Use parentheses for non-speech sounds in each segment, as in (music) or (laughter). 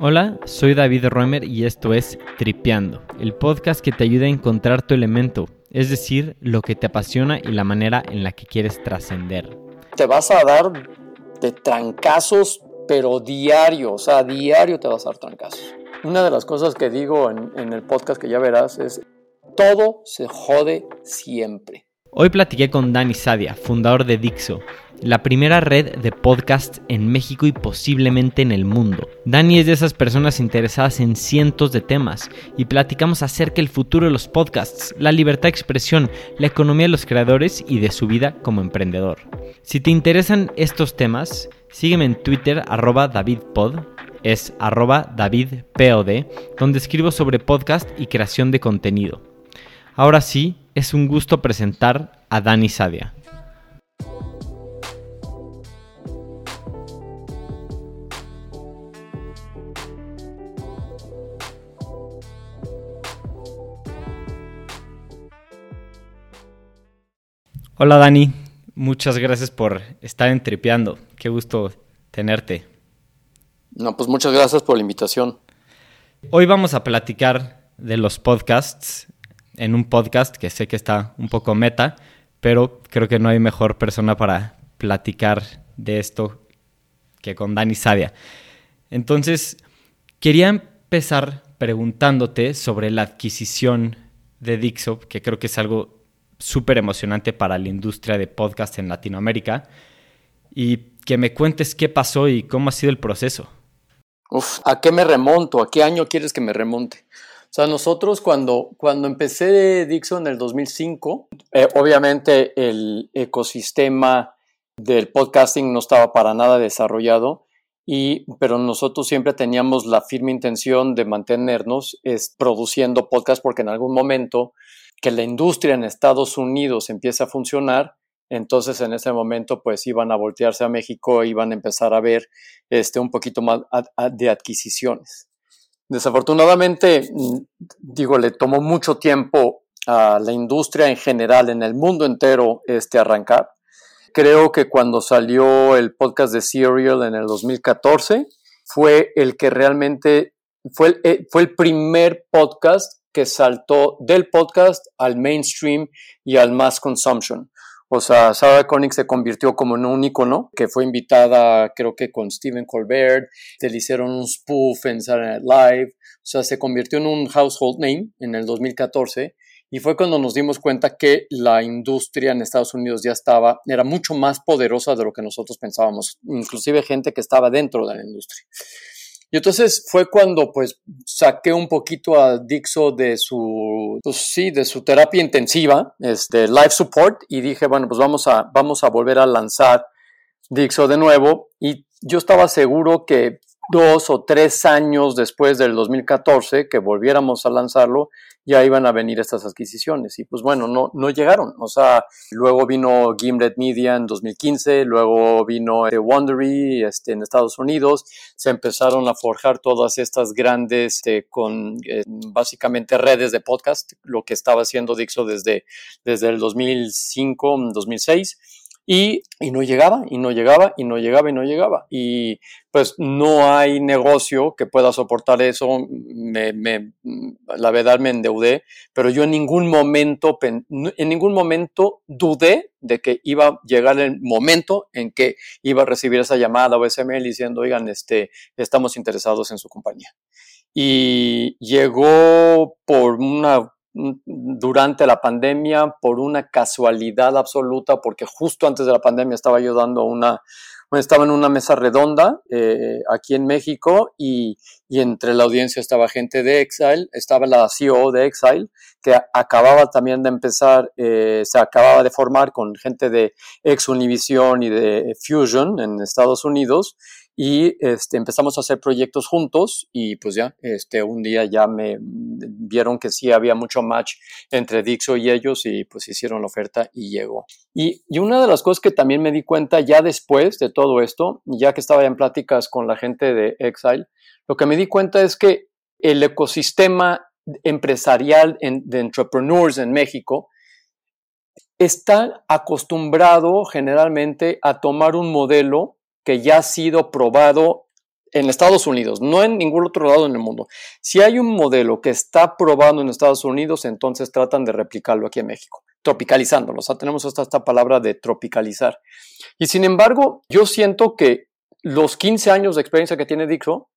Hola, soy David Roemer y esto es Tripeando, el podcast que te ayuda a encontrar tu elemento, es decir, lo que te apasiona y la manera en la que quieres trascender. Te vas a dar de trancazos, pero diario, o sea, diario te vas a dar trancazos. Una de las cosas que digo en, en el podcast que ya verás es, todo se jode siempre. Hoy platiqué con Dani Sadia, fundador de Dixo, la primera red de podcasts en México y posiblemente en el mundo. Dani es de esas personas interesadas en cientos de temas y platicamos acerca del futuro de los podcasts, la libertad de expresión, la economía de los creadores y de su vida como emprendedor. Si te interesan estos temas, sígueme en Twitter arroba davidpod, es arroba davidpod, donde escribo sobre podcast y creación de contenido. Ahora sí, es un gusto presentar a Dani Sadia. Hola Dani, muchas gracias por estar entrepeando. Qué gusto tenerte. No, pues muchas gracias por la invitación. Hoy vamos a platicar de los podcasts en un podcast que sé que está un poco meta, pero creo que no hay mejor persona para platicar de esto que con Dani Sadia. Entonces, quería empezar preguntándote sobre la adquisición de Dixo, que creo que es algo súper emocionante para la industria de podcast en Latinoamérica y que me cuentes qué pasó y cómo ha sido el proceso. Uf, ¿a qué me remonto? ¿A qué año quieres que me remonte? O sea, nosotros cuando, cuando empecé Dixon en el 2005, eh, obviamente el ecosistema del podcasting no estaba para nada desarrollado, y, pero nosotros siempre teníamos la firme intención de mantenernos produciendo podcast porque en algún momento que la industria en Estados Unidos empiece a funcionar, entonces en ese momento pues iban a voltearse a México, iban a empezar a ver este, un poquito más de adquisiciones. Desafortunadamente, mm, digo, le tomó mucho tiempo a la industria en general, en el mundo entero, este, arrancar. Creo que cuando salió el podcast de Serial en el 2014, fue el que realmente fue el, eh, fue el primer podcast que saltó del podcast al mainstream y al mass consumption. O sea, Sarah Koenig se convirtió como en un icono que fue invitada, creo que con Stephen Colbert, le hicieron un spoof en Saturday Night Live, o sea, se convirtió en un household name en el 2014 y fue cuando nos dimos cuenta que la industria en Estados Unidos ya estaba, era mucho más poderosa de lo que nosotros pensábamos, inclusive gente que estaba dentro de la industria. Y entonces fue cuando pues saqué un poquito a Dixo de su, pues sí, de su terapia intensiva, este, life support, y dije, bueno, pues vamos a, vamos a volver a lanzar Dixo de nuevo. Y yo estaba seguro que dos o tres años después del 2014, que volviéramos a lanzarlo, ya iban a venir estas adquisiciones. Y pues bueno, no, no llegaron. O sea, luego vino Gimlet Media en 2015, luego vino Wondery este, en Estados Unidos, se empezaron a forjar todas estas grandes, este, con eh, básicamente redes de podcast, lo que estaba haciendo Dixo desde, desde el 2005, 2006 y, no llegaba, y no llegaba, y no llegaba, y no llegaba. Y pues no hay negocio que pueda soportar eso. Me, me, la verdad me endeudé, pero yo en ningún momento, en ningún momento dudé de que iba a llegar el momento en que iba a recibir esa llamada o ese mail diciendo, oigan, este, estamos interesados en su compañía. Y llegó por una durante la pandemia por una casualidad absoluta, porque justo antes de la pandemia estaba yo dando una, estaba en una mesa redonda eh, aquí en México y, y, entre la audiencia estaba gente de Exile, estaba la CEO de Exile, que acababa también de empezar, eh, se acababa de formar con gente de Ex Univision y de Fusion en Estados Unidos y este, empezamos a hacer proyectos juntos y pues ya, este, un día ya me vieron que sí había mucho match entre Dixo y ellos y pues hicieron la oferta y llegó. Y, y una de las cosas que también me di cuenta ya después de todo esto, ya que estaba en pláticas con la gente de Exile, lo que me di cuenta es que el ecosistema empresarial de entrepreneurs en México está acostumbrado generalmente a tomar un modelo que ya ha sido probado en Estados Unidos, no en ningún otro lado en el mundo. Si hay un modelo que está probando en Estados Unidos, entonces tratan de replicarlo aquí en México, tropicalizándolo. O tenemos esta, esta palabra de tropicalizar. Y sin embargo, yo siento que los 15 años de experiencia que tiene Dixo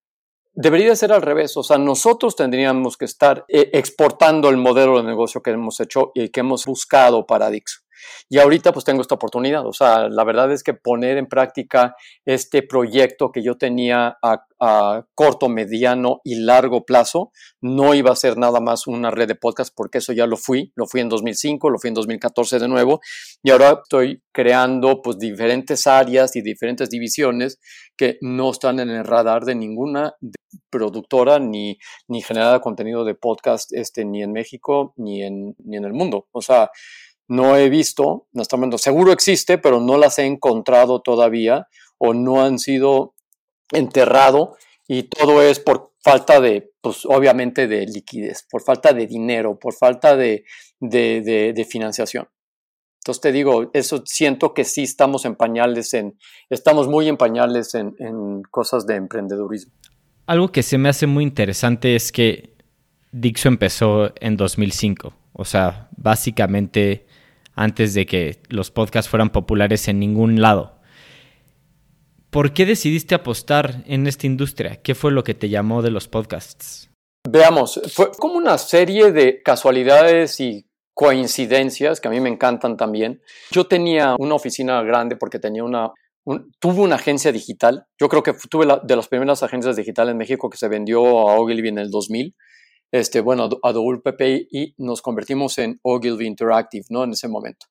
debería ser al revés. O sea, nosotros tendríamos que estar eh, exportando el modelo de negocio que hemos hecho y que hemos buscado para Dixo. Y ahorita pues tengo esta oportunidad, o sea, la verdad es que poner en práctica este proyecto que yo tenía a, corto, mediano y largo plazo no iba a ser nada más una red de podcast porque eso ya lo fui, lo fui en 2005, lo fui en 2014 de nuevo. Y ahora estoy creando pues diferentes áreas y diferentes divisiones que no están en el radar de ninguna productora ni, ni generada contenido de podcast este, ni en México ni en, ni en el mundo. O sea, no he visto, no estamos seguro existe, pero no las he encontrado todavía o no han sido enterrado y todo es por falta de, pues obviamente de liquidez, por falta de dinero, por falta de, de, financiación. Entonces te digo, eso siento que sí estamos en pañales, en, estamos muy en pañales en, en cosas de emprendedurismo. Algo que se me hace muy interesante es que Dixo empezó en 2005. O sea, básicamente antes de que los podcasts fueran populares en ningún lado. ¿Por qué decidiste apostar en esta industria? ¿Qué fue lo que te llamó de los podcasts? Veamos, fue como una serie de casualidades y coincidencias que a mí me encantan también. Yo tenía una oficina grande porque tenía una, tuve una agencia digital. Yo creo que tuve la, de las primeras agencias digitales en México que se vendió a Ogilvy en el 2000 este, bueno, a WPP y nos convertimos en Ogilvy Interactive, ¿no? En ese momento.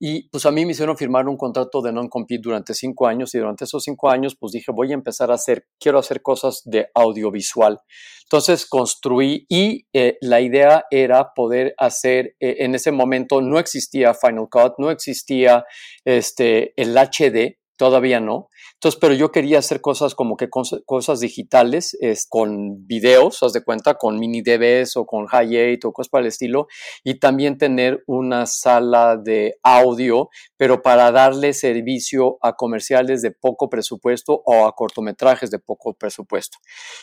Y pues a mí me hicieron firmar un contrato de non-compete durante cinco años y durante esos cinco años pues dije voy a empezar a hacer, quiero hacer cosas de audiovisual. Entonces construí y eh, la idea era poder hacer, eh, en ese momento no existía Final Cut, no existía este, el HD, todavía no. Entonces, pero yo quería hacer cosas como que cosas digitales es, con videos, haz de cuenta, con mini DVs o con Hi8 o cosas para el estilo, y también tener una sala de audio, pero para darle servicio a comerciales de poco presupuesto o a cortometrajes de poco presupuesto.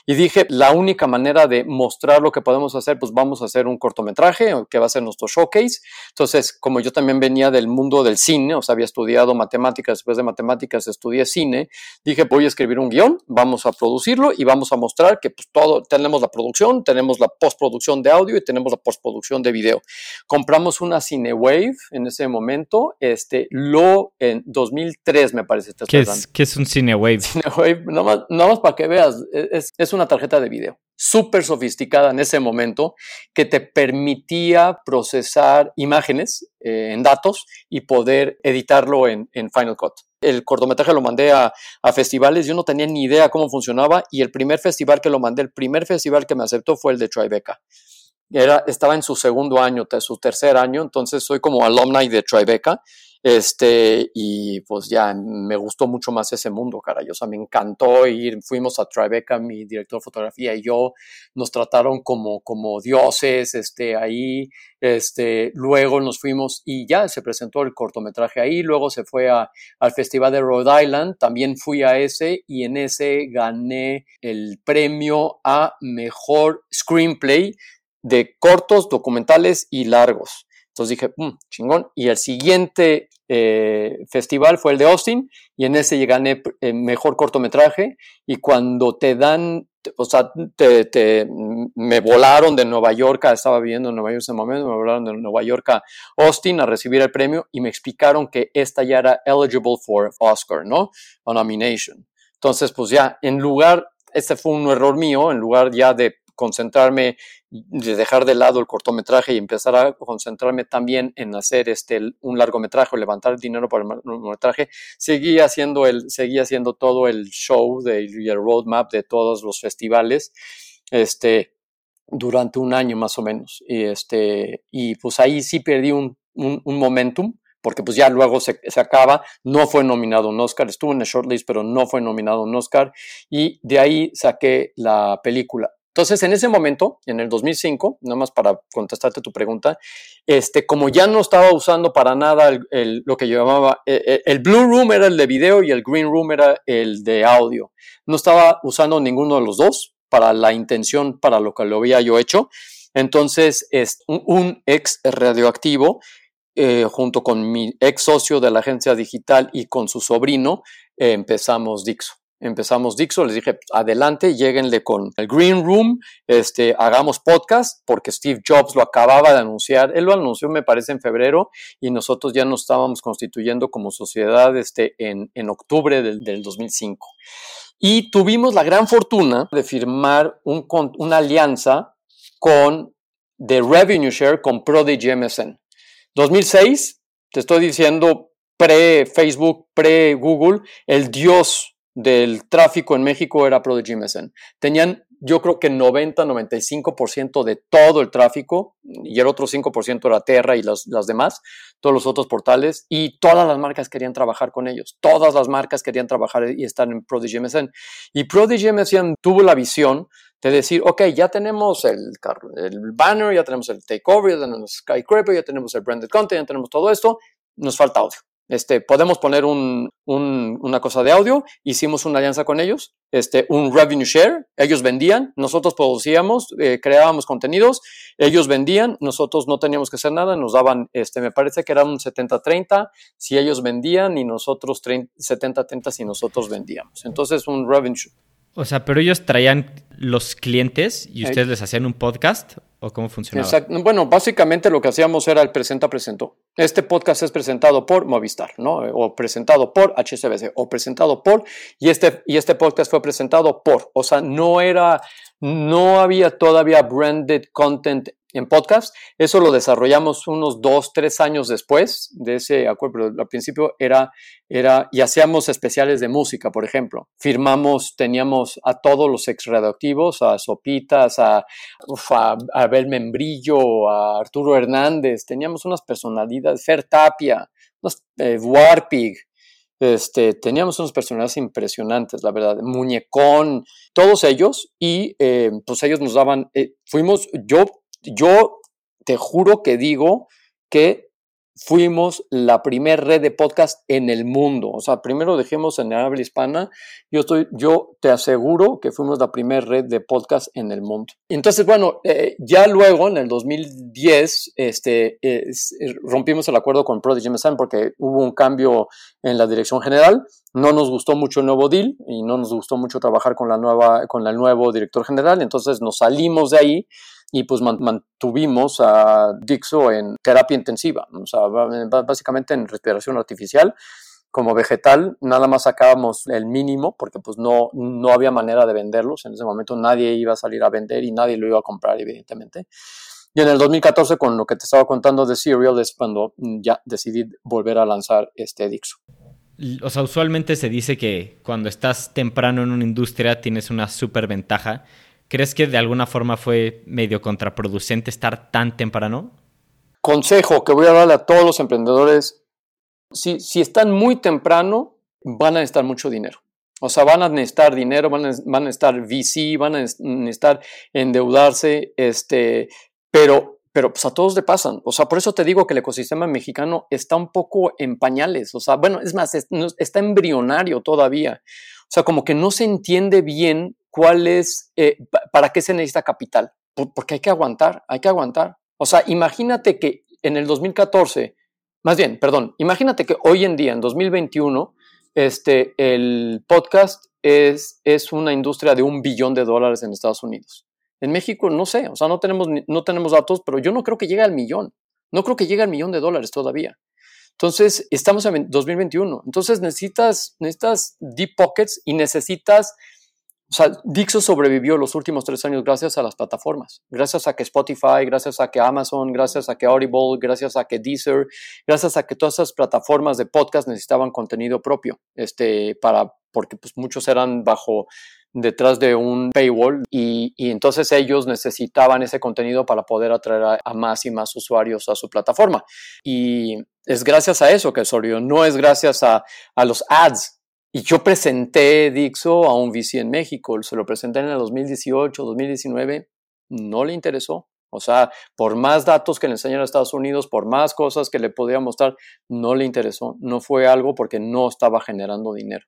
Y dije, la única manera de mostrar lo que podemos hacer, pues vamos a hacer un cortometraje que va a ser nuestro showcase. Entonces, como yo también venía del mundo del cine, o sea, había estudiado matemáticas, después de matemáticas estudié cine, dije, voy a escribir un guion, vamos a producirlo y vamos a mostrar que pues, todo, tenemos la producción, tenemos la postproducción de audio y tenemos la postproducción de video. Compramos una Cinewave en ese momento, este, lo en 2003 me parece. ¿Qué es, ¿Qué es, un Cinewave? Cinewave, nada más, para que veas, es, es una tarjeta de video súper sofisticada en ese momento que te permitía procesar imágenes eh, en datos y poder editarlo en, Final Cut el cortometraje lo mandé a, festivales, yo no tenía ni idea cómo funcionaba y el primer festival que lo mandé, el primer festival que me aceptó fue el de Tribeca. Era, estaba en su segundo año, su tercer año, entonces soy como alumni de Tribeca este, y pues ya me gustó mucho más ese mundo, caray. O sea, me encantó ir. Fuimos a Tribeca, mi director de fotografía y yo. Nos trataron como, como dioses, este, ahí. Este, luego nos fuimos y ya se presentó el cortometraje ahí. Luego se fue a, al Festival de Rhode Island. También fui a ese y en ese gané el premio a mejor screenplay de cortos, documentales y largos. Entonces dije, mm, chingón. Y el siguiente eh, festival fue el de Austin y en ese gané eh, mejor cortometraje y cuando te dan, o sea, te, me volaron de Nueva York, estaba viviendo en Nueva York en ese momento, me volaron de Nueva York a Austin a recibir el premio y me explicaron que esta ya era eligible for Oscar, ¿no? A nomination. Entonces, pues ya, en lugar, este fue un error mío, en lugar ya de concentrarme, de dejar de lado el cortometraje y empezar a concentrarme también en hacer este, un largometraje o levantar dinero para el largometraje, seguía haciendo, el, seguía haciendo todo el show de, y el roadmap de todos los festivales. Este, durante un año más o menos. Y, este, y pues ahí sí perdí un, un, momentum, porque pues ya luego se, se, acaba, no fue nominado un Oscar, estuvo en el shortlist, pero no fue nominado un Oscar, y de ahí saqué la película Entonces, en ese momento, en el 2005, nada más para contestarte tu pregunta, este, como ya no estaba usando para nada lo que llamaba, el, eh, el Blue Room era el de video y el Green Room era el de audio. No estaba usando ninguno de los dos para la intención para lo que lo había yo hecho. Entonces, es un, ex radioactivo, eh, junto con mi ex socio de la agencia digital y con su sobrino, empezamos Dixo. Empezamos Dixo, les dije, adelante, lleguenle con el Green Room, este, hagamos podcast, porque Steve Jobs lo acababa de anunciar. Él lo anunció, me parece, en febrero, y nosotros ya nos estábamos constituyendo como sociedad este, en, en octubre del, del 2005. Y tuvimos la gran fortuna de firmar un, una alianza con The Revenue Share con Prodigy MSN. 2006, te estoy diciendo, pre-Facebook, pre-Google, el dios del tráfico en México era Prodigy MSN. Tenían, yo creo que 90-95% de todo el tráfico y el otro 5% era Terra y las, las demás, todos los otros portales y todas las marcas querían trabajar con ellos. Todas las marcas querían trabajar y estar en Prodigy MSN. Y Prodigy MSN tuvo la visión de decir, ok, ya tenemos el, el banner, ya tenemos el takeover, ya tenemos Skycraper, ya tenemos el branded content, ya tenemos todo esto, nos falta audio. Este, podemos poner un, una cosa de audio, hicimos una alianza con ellos, este, un revenue share, ellos vendían, nosotros producíamos, eh, creábamos contenidos, ellos vendían, nosotros no teníamos que hacer nada, nos daban, este, me parece que era un 70-30 si ellos vendían y nosotros 70-30 si nosotros vendíamos. Entonces, un revenue o sea, pero ellos traían los clientes y ustedes les hacían un podcast o cómo funcionaba. Exacto. Bueno, básicamente lo que hacíamos era el presenta presentó. Este podcast es presentado por Movistar, ¿no? O presentado por HSBC o presentado por y este y este podcast fue presentado por, o sea, no era no había todavía branded content en podcast. Eso lo desarrollamos unos dos, tres años después de ese acuerdo, pero al principio era, era, y hacíamos especiales de música, por ejemplo. Firmamos, teníamos a todos los ex redactivos, a Sopitas, a, Abel Membrillo, a Arturo Hernández, teníamos unas personalidades, Fer Tapia, eh, Warpig, este, teníamos unas personalidades impresionantes, la verdad, Muñecón, todos ellos, y eh, pues ellos nos daban, eh, fuimos, yo yo te juro que digo que fuimos la primera red de podcast en el mundo. O sea, primero dejemos en el habla hispana. Yo, estoy, yo te aseguro que fuimos la primera red de podcast en el mundo. Entonces, bueno, eh, ya luego, en el 2010, este, rompimos el acuerdo con Prodigy MSN porque hubo un cambio en la dirección general. No nos gustó mucho el nuevo deal y no nos gustó mucho trabajar con, la nueva, con el nuevo director general. Entonces nos salimos de ahí y pues mantuvimos a Dixo en terapia intensiva, o sea, básicamente en respiración artificial. Como vegetal, nada más sacábamos el mínimo porque pues no, no había manera de venderlos. En ese momento nadie iba a salir a vender y nadie lo iba a comprar, evidentemente. Y en el 2014, con lo que te estaba contando de Serial, es cuando ya decidí volver a lanzar este Dixo. O sea, usualmente se dice que cuando estás temprano en una industria tienes una super ventaja ¿Crees que de alguna forma fue medio contraproducente estar tan temprano? Consejo que voy a darle a todos los emprendedores, si, si están muy temprano, van a necesitar mucho dinero. O sea, van a necesitar dinero, van a, van a necesitar VC, van a necesitar endeudarse, este, pero, pero pues a todos le pasan. O sea, por eso te digo que el ecosistema mexicano está un poco en pañales. O sea, bueno, es más, está embrionario todavía. O sea, como que no se entiende bien cuál es, eh, para qué se necesita capital. Porque hay que aguantar, hay que aguantar. O sea, imagínate que en el 2014, más bien, perdón, imagínate que hoy en día, en 2021, este, el podcast es, es una industria de un billón de dólares en Estados Unidos. En México, no sé, o sea, no tenemos, no tenemos datos, pero yo no creo que llegue al millón. No creo que llegue al millón de dólares todavía. Entonces, estamos en 2021. Entonces, necesitas, necesitas deep pockets y necesitas o sea, Dixo sobrevivió los últimos tres años gracias a las plataformas, gracias a que Spotify, gracias a que Amazon, gracias a que Audible, gracias a que Deezer, gracias a que todas esas plataformas de podcast necesitaban contenido propio, este, para, porque pues, muchos eran bajo detrás de un paywall y, y, entonces ellos necesitaban ese contenido para poder atraer a, más y más usuarios a su plataforma. Y es gracias a eso que sobrevivió, no es gracias a, a los ads Y yo presenté Dixo a un VC en México, se lo presenté en el 2018, 2019, no le interesó. O sea, por más datos que le enseñaron a Estados Unidos, por más cosas que le podía mostrar, no le interesó. No fue algo porque no estaba generando dinero.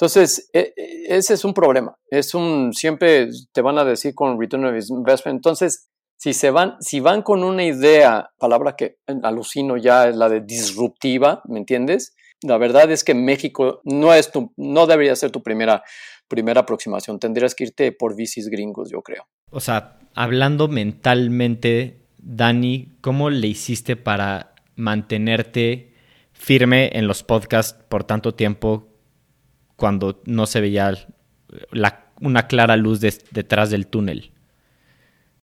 Entonces, e, e, ese es un problema. Es un, siempre te van a decir con return of investment. Entonces, si se van, si van con una idea, palabra que alucino ya es la de disruptiva, ¿me entiendes? La verdad es que México no es tu, no debería ser tu primera, primera aproximación. Tendrías que irte por bicis gringos, yo creo. O sea, hablando mentalmente, Dani, ¿cómo le hiciste para mantenerte firme en los podcasts por tanto tiempo cuando no se veía una clara luz detrás del túnel?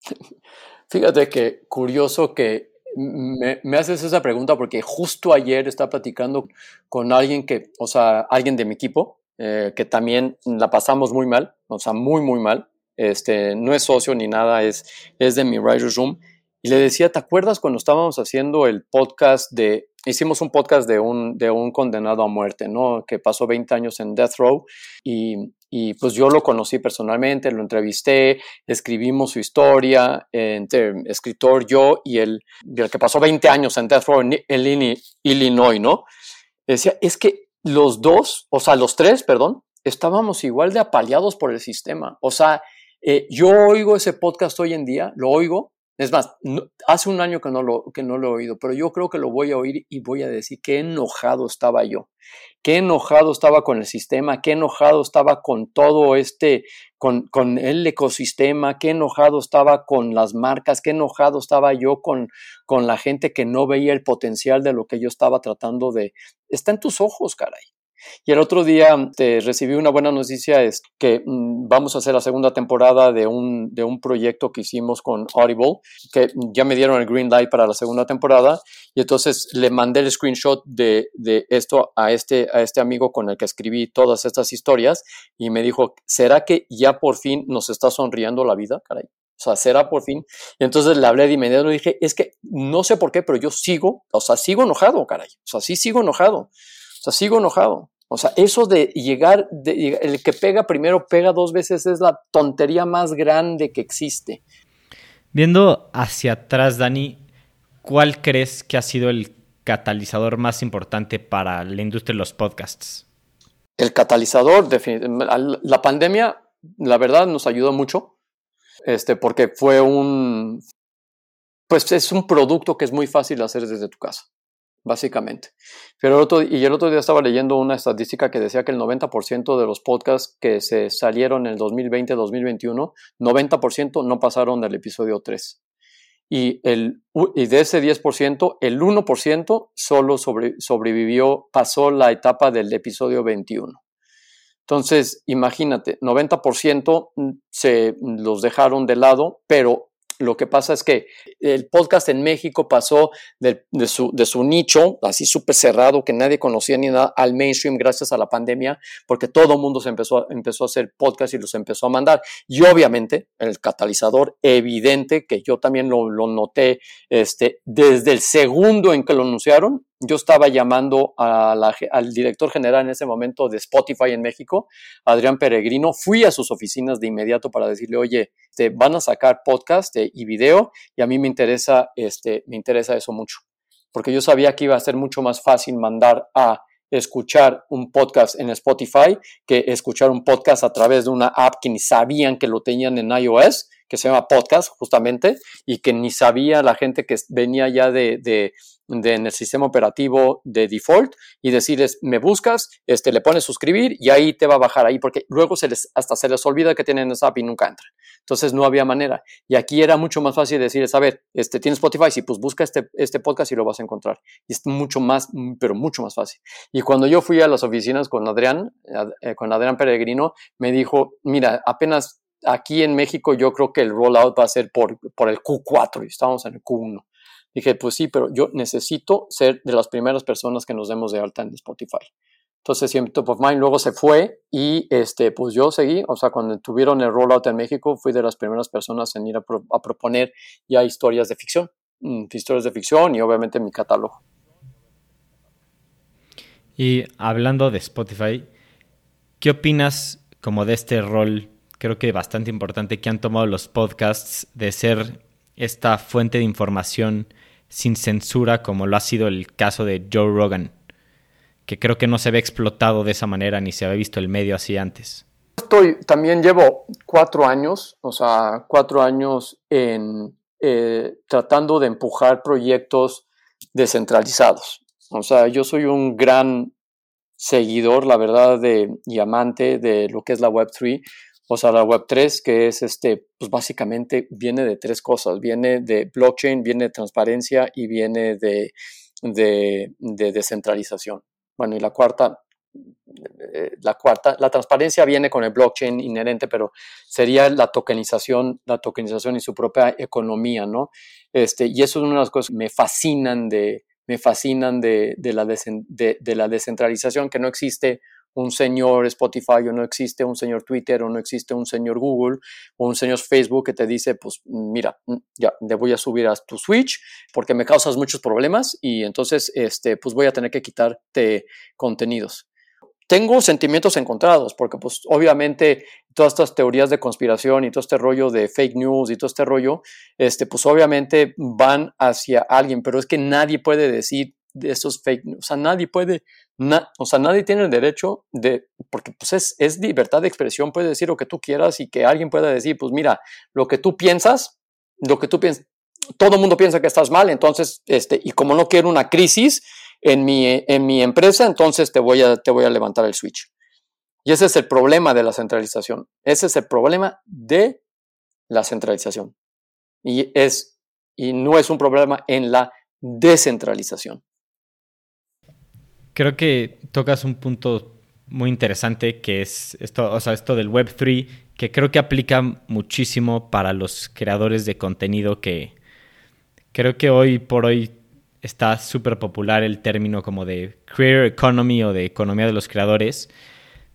(laughs) Fíjate que curioso que me, haces esa pregunta porque justo ayer estaba platicando con alguien que, o sea, alguien de mi equipo, eh, que también la pasamos muy mal, o sea, muy, muy mal. Este, no es socio ni nada, es, es de mi Writer's Room. Le decía, ¿te acuerdas cuando estábamos haciendo el podcast de, hicimos un podcast de un, de un condenado a muerte, ¿no? Que pasó 20 años en Death Row y y pues yo lo conocí personalmente, lo entrevisté, escribimos su historia, entre escritor yo y el, el que pasó 20 años en Death Row en Illinois, ¿no? Decía, es que los dos, o sea, los tres, perdón, estábamos igual de apaleados por el sistema. O sea, eh, yo oigo ese podcast hoy en día, lo oigo, es más, hace un año que no, lo, que no lo he oído, pero yo creo que lo voy a oír y voy a decir qué enojado estaba yo qué enojado estaba con el sistema, qué enojado estaba con todo este, con, con, el ecosistema, qué enojado estaba con las marcas, qué enojado estaba yo con, con la gente que no veía el potencial de lo que yo estaba tratando de... Está en tus ojos, caray. Y el otro día te recibí una buena noticia, es que mm, vamos a hacer la segunda temporada de un, de un proyecto que hicimos con Audible, que ya me dieron el green light para la segunda temporada, y entonces le mandé el screenshot de, de esto a este, a este amigo con el que escribí todas estas historias, y me dijo, ¿será que ya por fin nos está sonriendo la vida, caray? O sea, será por fin. Y entonces le hablé de inmediato y dije, es que no sé por qué, pero yo sigo, o sea, sigo enojado, caray. O sea, sí sigo enojado. O sea, sigo enojado. O sea, eso de llegar, de, el que pega primero pega dos veces es la tontería más grande que existe. Viendo hacia atrás, Dani, ¿cuál crees que ha sido el catalizador más importante para la industria de los podcasts? El catalizador, la pandemia, la verdad, nos ayudó mucho, este, porque fue un, pues es un producto que es muy fácil hacer desde tu casa básicamente. El y el otro día estaba leyendo una estadística que decía que el 90% de los podcasts que se salieron en el 2020-2021, 90% no pasaron del episodio 3. Y, de ese 10%, el 1% solo sobrevivió, pasó la etapa del episodio 21. Entonces, imagínate, 90% se los dejaron de lado, pero lo que pasa es que el podcast en México pasó de, su, de su, nicho, así súper cerrado, que nadie conocía ni nada, al mainstream gracias a la pandemia, porque todo el mundo se empezó, empezó a hacer podcast y los empezó a mandar. Y obviamente el catalizador evidente, que yo también lo, lo noté este, desde el segundo en que lo anunciaron, yo estaba llamando al director general en ese momento de Spotify en México, Adrián Peregrino. Fui a sus oficinas de inmediato para decirle, oye, te van a sacar podcast y video y a mí me interesa, este, me interesa eso mucho. Porque yo sabía que iba a ser mucho más fácil mandar a escuchar un podcast en Spotify que escuchar un podcast a través de una app que ni sabían que lo tenían en iOS, que se llama Podcast justamente, y que ni sabía la gente que venía ya de, de en el sistema operativo de default y decirles, me buscas, este, le pones suscribir y ahí te va a bajar ahí, porque luego se les, hasta se les olvida que tienen esa app y nunca entra. Entonces no había manera. Y aquí era mucho más fácil decirles, a ver, este, tienes Spotify, sí, pues busca este, este podcast y lo vas a encontrar. Es mucho más, pero mucho más fácil. Y cuando yo fui a las oficinas con Adrián, eh, con Adrián Peregrino, me dijo, mira, apenas aquí en México yo creo que el rollout va a ser por, por el Q4 y estamos en el Q1. Dije, pues sí, pero yo necesito ser de las primeras personas que nos demos de alta en Spotify. Entonces, siempre Top of Mind luego se fue y este, pues yo seguí, o sea, cuando tuvieron el rollout en México, fui de las primeras personas en ir a, proponer ya historias de ficción, mm, historias de ficción y obviamente mi catálogo. Y hablando de Spotify, ¿Qué opinas como de este rol, creo que bastante importante, que han tomado los podcasts de ser esta fuente de información sin censura como lo ha sido el caso de Joe Rogan? Que creo que no se ve explotado de esa manera ni se había visto el medio así antes. Estoy, también llevo cuatro años, o sea, cuatro años en eh, tratando de empujar proyectos descentralizados. O sea, yo soy un gran seguidor, la verdad, de, y amante de lo que es la Web3. O sea, la Web3, que es este, pues básicamente viene de tres cosas. Viene de blockchain, viene de transparencia y viene de, de, de descentralización. Bueno, y la cuarta, eh, la cuarta, la transparencia viene con el blockchain inherente, pero sería la tokenización, la tokenización y su propia economía, ¿no? Este, y eso es una de las cosas que me fascinan de, me fascinan de, de, la, de, la descentralización, que no existe un señor Spotify o no existe un señor Twitter o no existe un señor Google o un señor Facebook que te dice, pues mira, mm, ya, le voy a subir a tu Switch porque me causas muchos problemas y entonces, este, pues voy a tener que quitarte contenidos. Tengo sentimientos encontrados porque pues obviamente todas estas teorías de conspiración y todo este rollo de fake news y todo este rollo, este, pues obviamente van hacia alguien, pero es que nadie puede decir de esos fake news, o sea, nadie puede, o sea, nadie tiene el derecho de, porque pues es, es libertad de expresión, puedes decir lo que tú quieras y que alguien pueda decir, pues mira, lo que tú piensas, lo que tú piensas, todo el mundo piensa que estás mal, entonces, este, y como no quiero una crisis en mi, en mi empresa, entonces te voy, a, te voy a levantar el switch. Y ese es el problema de la centralización. Ese es el problema de la centralización. Y, es, y no es un problema en la descentralización. Creo que tocas un punto muy interesante que es esto, o sea, esto del Web3, que creo que aplica muchísimo para los creadores de contenido que creo que hoy por hoy está súper popular el término como de creator economy o de economía de los creadores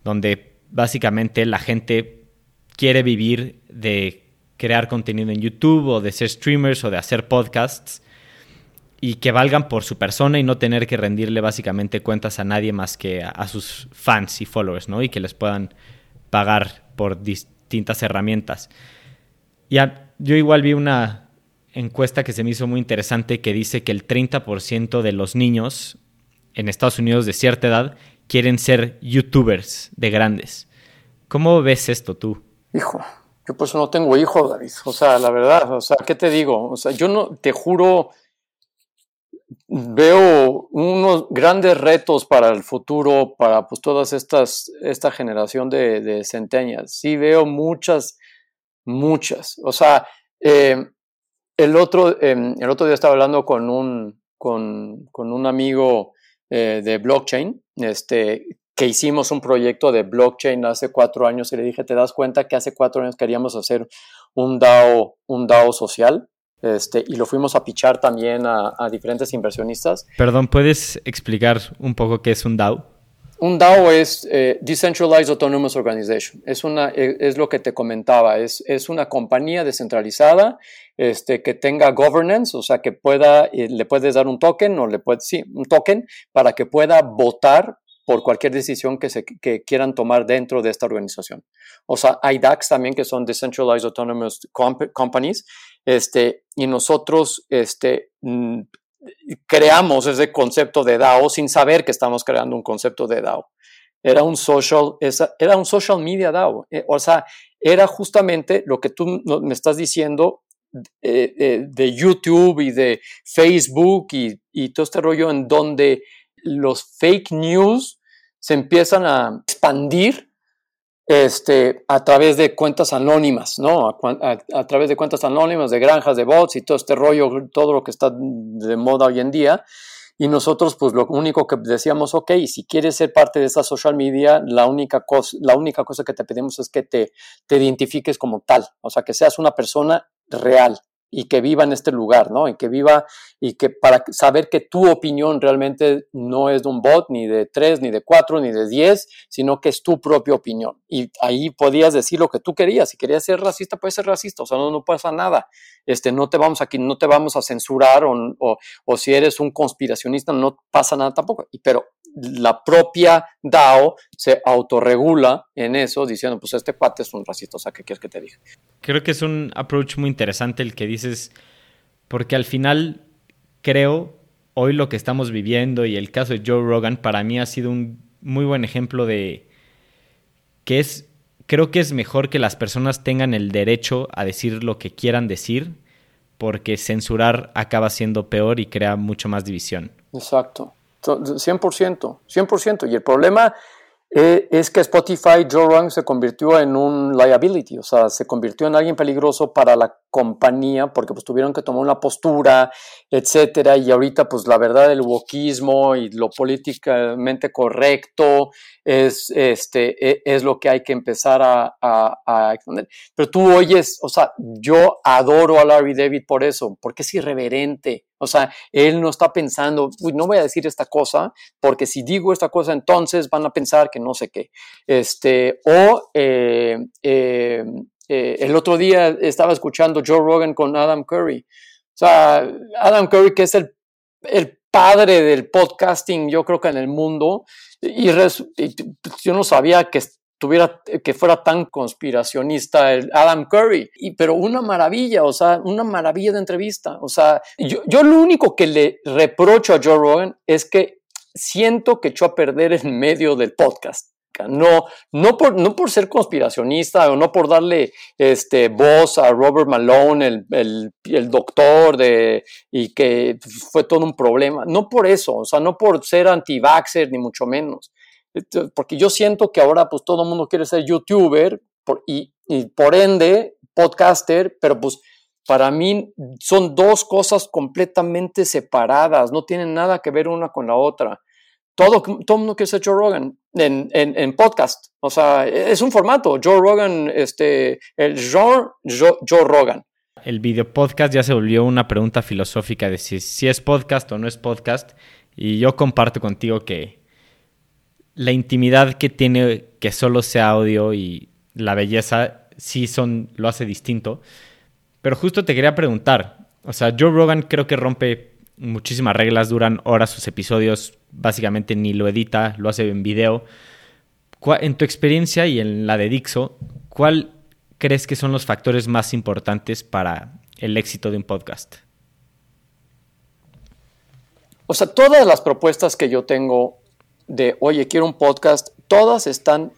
donde básicamente la gente quiere vivir de crear contenido en YouTube o de ser streamers o de hacer podcasts y que valgan por su persona y no tener que rendirle básicamente cuentas a nadie más que a, sus fans y followers, ¿no? Y que les puedan pagar por distintas herramientas. Ya, yo igual vi una encuesta que se me hizo muy interesante que dice que el 30% de los niños en Estados Unidos de cierta edad quieren ser youtubers de grandes. ¿Cómo ves esto tú? Hijo, yo por eso no tengo hijos, David. O sea, la verdad, o sea, ¿qué te digo? O sea, yo no, te juro, veo unos grandes retos para el futuro, para pues todas estas, esta generación de, de centenias. Sí veo muchas, muchas. O sea, eh, el, otro, em, el otro día estaba hablando con un, con, con un amigo eh, de blockchain, este, que hicimos un proyecto de blockchain hace cuatro años y le dije, ¿te das cuenta que hace cuatro años queríamos hacer un DAO, un DAO social? Este, y lo fuimos a pichar también a, a diferentes inversionistas. Perdón, ¿puedes explicar un poco qué es un DAO? Un DAO es eh, Decentralized Autonomous Organization. Es, una, eh, es lo que te comentaba. Es, es una compañía descentralizada este, que tenga governance, o sea, que pueda, eh, le puedes dar un token o le puedes, sí, un token para que pueda votar por cualquier decisión que, se, quieran tomar dentro de esta organización. O sea, hay DAX también que son Decentralized Autonomous Companies, este, y nosotros este, mm, creamos ese concepto de DAO sin saber que estamos creando un concepto de DAO. Era un social, era un social media DAO. Eh, o sea, era justamente lo que tú me estás diciendo eh, eh, de YouTube y de Facebook y, y todo este rollo en donde los fake news se empiezan a expandir este, a través de cuentas anónimas, ¿no? A, través de cuentas anónimas, de granjas de bots y todo este rollo, todo lo que está de moda hoy en día. Y nosotros, pues lo único que decíamos, ok, si quieres ser parte de esa social media, la única cosa, la única cosa que te pedimos es que te, te identifiques como tal, o sea, que seas una persona real y que viva en este lugar, ¿no? Y que viva y que para saber que tu opinión realmente no es de un bot, ni de tres, ni de cuatro, ni de diez, sino que es tu propia opinión. Y ahí podías decir lo que tú querías. Si querías ser racista, puedes ser racista, o sea, no, no pasa nada. Este, no te vamos aquí, no te vamos a censurar, o, o, o si eres un conspiracionista, no pasa nada tampoco. Pero la propia DAO se autorregula en eso, diciendo, pues este cuate es un racista, o sea, ¿qué quieres que te diga? Creo que es un approach muy interesante el que dices, porque al final creo, hoy lo que estamos viviendo y el caso de Joe Rogan para mí ha sido un muy buen ejemplo de que es, creo que es mejor que las personas tengan el derecho a decir lo que quieran decir, porque censurar acaba siendo peor y crea mucho más división. Exacto. 100%, 100%. Y el problema eh, es que Spotify, Joe Rogan se convirtió en un liability, o sea, se convirtió en alguien peligroso para la compañía porque pues tuvieron que tomar una postura, etcétera, y ahorita pues la verdad el wokismo y lo políticamente correcto es, este, e, es lo que hay que empezar a, a, exponer. Pero tú oyes, o sea, yo adoro a Larry David por eso, porque es irreverente, o sea, él no está pensando, uy, no voy a decir esta cosa, porque si digo esta cosa, entonces van a pensar que no sé qué. Este, o eh, eh, eh, el otro día estaba escuchando Joe Rogan con Adam Curry. O sea, Adam Curry, que es el, el padre del podcasting, yo creo que en el mundo, y, yo no sabía que tuviera, que fuera tan conspiracionista el Adam Curry. Y, pero una maravilla, o sea, una maravilla de entrevista. O sea, yo, yo lo único que le reprocho a Joe Rogan es que siento que echó a perder en medio del podcast. No, no, por, no por ser conspiracionista o no por darle este, voz a Robert Malone, el, el, doctor, de, y que fue todo un problema. No por eso, o sea, no por ser anti-vaxxer, ni mucho menos. Este, porque yo siento que ahora pues todo el mundo quiere ser youtuber y, y por ende podcaster, pero pues para mí son dos cosas completamente separadas, no tienen nada que ver una con la otra. Todo, todo mundo quiere ser Joe Rogan en, en, en, podcast. O sea, es un formato. Joe Rogan, este, el genre Joe, Joe Rogan. El video podcast ya se volvió una pregunta filosófica de si, si es podcast o no es podcast. Y yo comparto contigo que la intimidad que tiene que solo sea audio y la belleza sí son, lo hace distinto. Pero justo te quería preguntar, o sea, Joe Rogan creo que rompe muchísimas reglas, duran horas sus episodios, básicamente ni lo edita, lo hace en video. En tu experiencia y en la de Dixo, ¿cuál crees que son los factores más importantes para el éxito de un podcast? O sea, todas las propuestas que yo tengo de, oye, quiero un podcast, todas están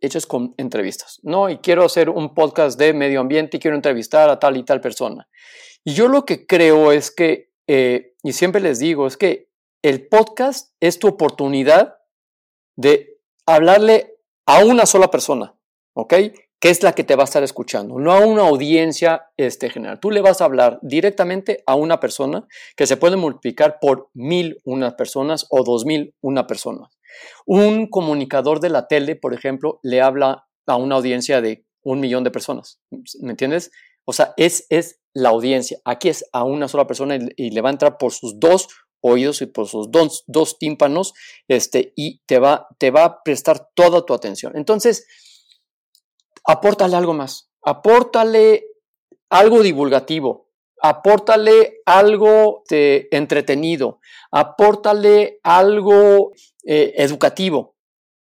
hechas con entrevistas, ¿no? Y quiero hacer un podcast de medio ambiente y quiero entrevistar a tal y tal persona. Y yo lo que creo es que, eh, y siempre les digo, es que el podcast es tu oportunidad de hablarle a una sola persona, ¿ok? que es la que te va a estar escuchando, no a una audiencia este, general. Tú le vas a hablar directamente a una persona que se puede multiplicar por mil unas personas o dos mil una persona. Un comunicador de la tele, por ejemplo, le habla a una audiencia de un millón de personas. ¿Me entiendes? O sea, es, es la audiencia. Aquí es a una sola persona y, le va a entrar por sus dos oídos y por sus dos, dos tímpanos este, y te va, te va a prestar toda tu atención. Entonces, apórtale algo más, apórtale algo divulgativo, apórtale algo de entretenido, apórtale algo eh, educativo.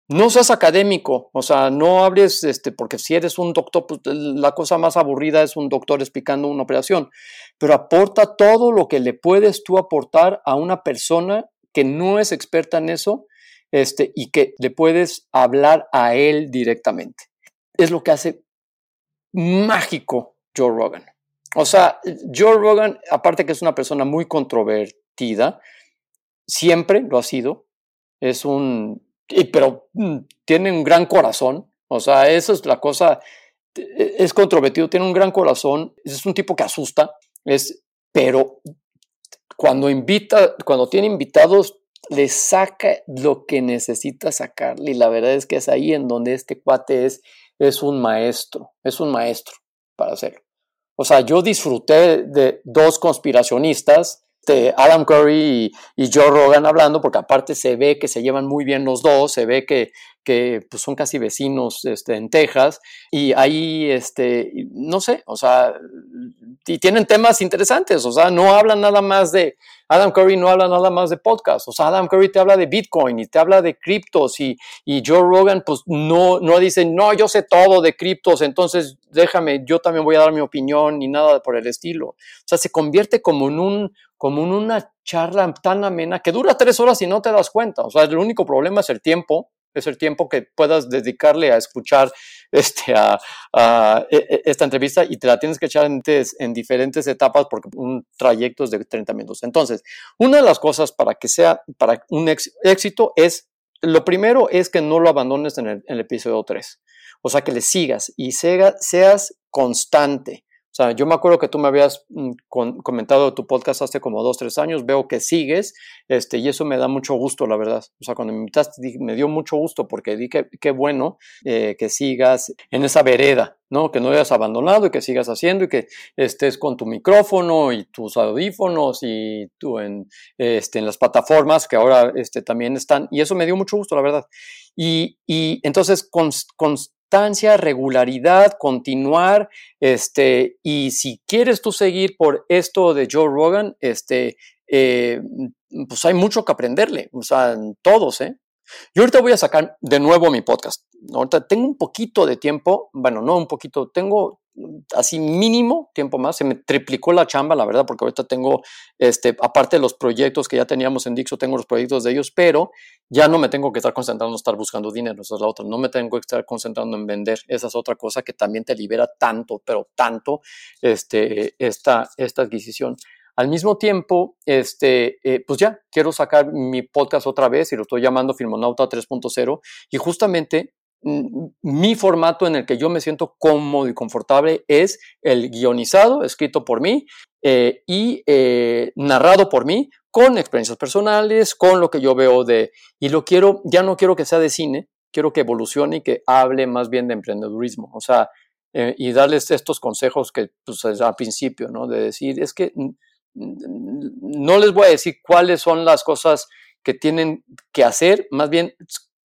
No seas académico, o sea, no hables, este, porque si eres un doctor, pues, la cosa más aburrida es un doctor explicando una operación, pero aporta todo lo que le puedes tú aportar a una persona que no es experta en eso, este, y que le puedes hablar a él directamente es lo que hace mágico Joe Rogan. O sea, Joe Rogan, aparte que es una persona muy controvertida, siempre lo ha sido, es un, pero mm, tiene un gran corazón, o sea, esa es la cosa, e, es controvertido, tiene un gran corazón, es un tipo que asusta, es, pero cuando invita, cuando tiene invitados, le saca lo que necesita sacarle, y la verdad es que es ahí en donde este cuate es es un maestro, es un maestro para hacerlo. O sea, yo disfruté de dos conspiracionistas este, Adam Curry y, Joe Rogan hablando, porque aparte se ve que se llevan muy bien los dos, se ve que, que pues, son casi vecinos este, en Texas, y ahí, este, no sé, o sea, y tienen temas interesantes, o sea, no hablan nada más de, Adam Curry no habla nada más de podcast, o sea, Adam Curry te habla de Bitcoin y te habla de criptos y, y Joe Rogan pues no, no dice, no, yo sé todo de criptos, entonces déjame, yo también voy a dar mi opinión ni nada por el estilo. O sea, se convierte como en un, como en una charla tan amena que dura tres horas y no te das cuenta. O sea, el único problema es el tiempo, es el tiempo que puedas dedicarle a escuchar (laughs) este, e, e, esta entrevista y te la tienes que echar en, en, diferentes etapas porque un trayecto es de 30 minutos. Entonces, una de las cosas para que sea para un éxito es, lo primero es que no lo abandones en el, episodio 3. O sea, que le sigas y seas constante. O sea, yo me acuerdo que tú me habías mm, comentado tu podcast hace como dos, tres años, veo que sigues, este, y eso me da mucho gusto, la verdad. O sea, cuando me invitaste, me dio mucho gusto porque dije, qué bueno eh, que sigas en esa vereda, ¿no? Que no hayas abandonado y que sigas haciendo y que estés con tu micrófono y tus audífonos y tú en, este, en las plataformas que ahora este, también están, y eso me dio mucho gusto, la verdad. Y, y entonces, con, con regularidad, continuar, este, y si quieres tú seguir por esto de Joe Rogan, este, eh, pues hay mucho que aprenderle, o sea, todos, ¿eh? Yo ahorita voy a sacar de nuevo mi podcast. Ahorita tengo un poquito de tiempo, bueno, no un poquito, tengo así mínimo tiempo más, se me triplicó la chamba, la verdad, porque ahorita tengo, este, aparte de los proyectos que ya teníamos en Dixo, tengo los proyectos de ellos, pero ya no me tengo que estar concentrando en estar buscando dinero, esa es la otra, no me tengo que estar concentrando en vender, esa es otra cosa que también te libera tanto, pero tanto, este, esta, esta adquisición. Al mismo tiempo, este, eh, pues ya, quiero sacar mi podcast otra vez y lo estoy llamando Filmonauta 3.0 y justamente mi formato en el que yo me siento cómodo y confortable es el guionizado, escrito por mí eh, y eh, narrado por mí, con experiencias personales, con lo que yo veo de... Y lo quiero, ya no quiero que sea de cine, quiero que evolucione y que hable más bien de emprendedurismo. O sea, eh, y darles estos consejos que pues, al principio, ¿no? De decir, es que no les voy a decir cuáles son las cosas que tienen que hacer, más bien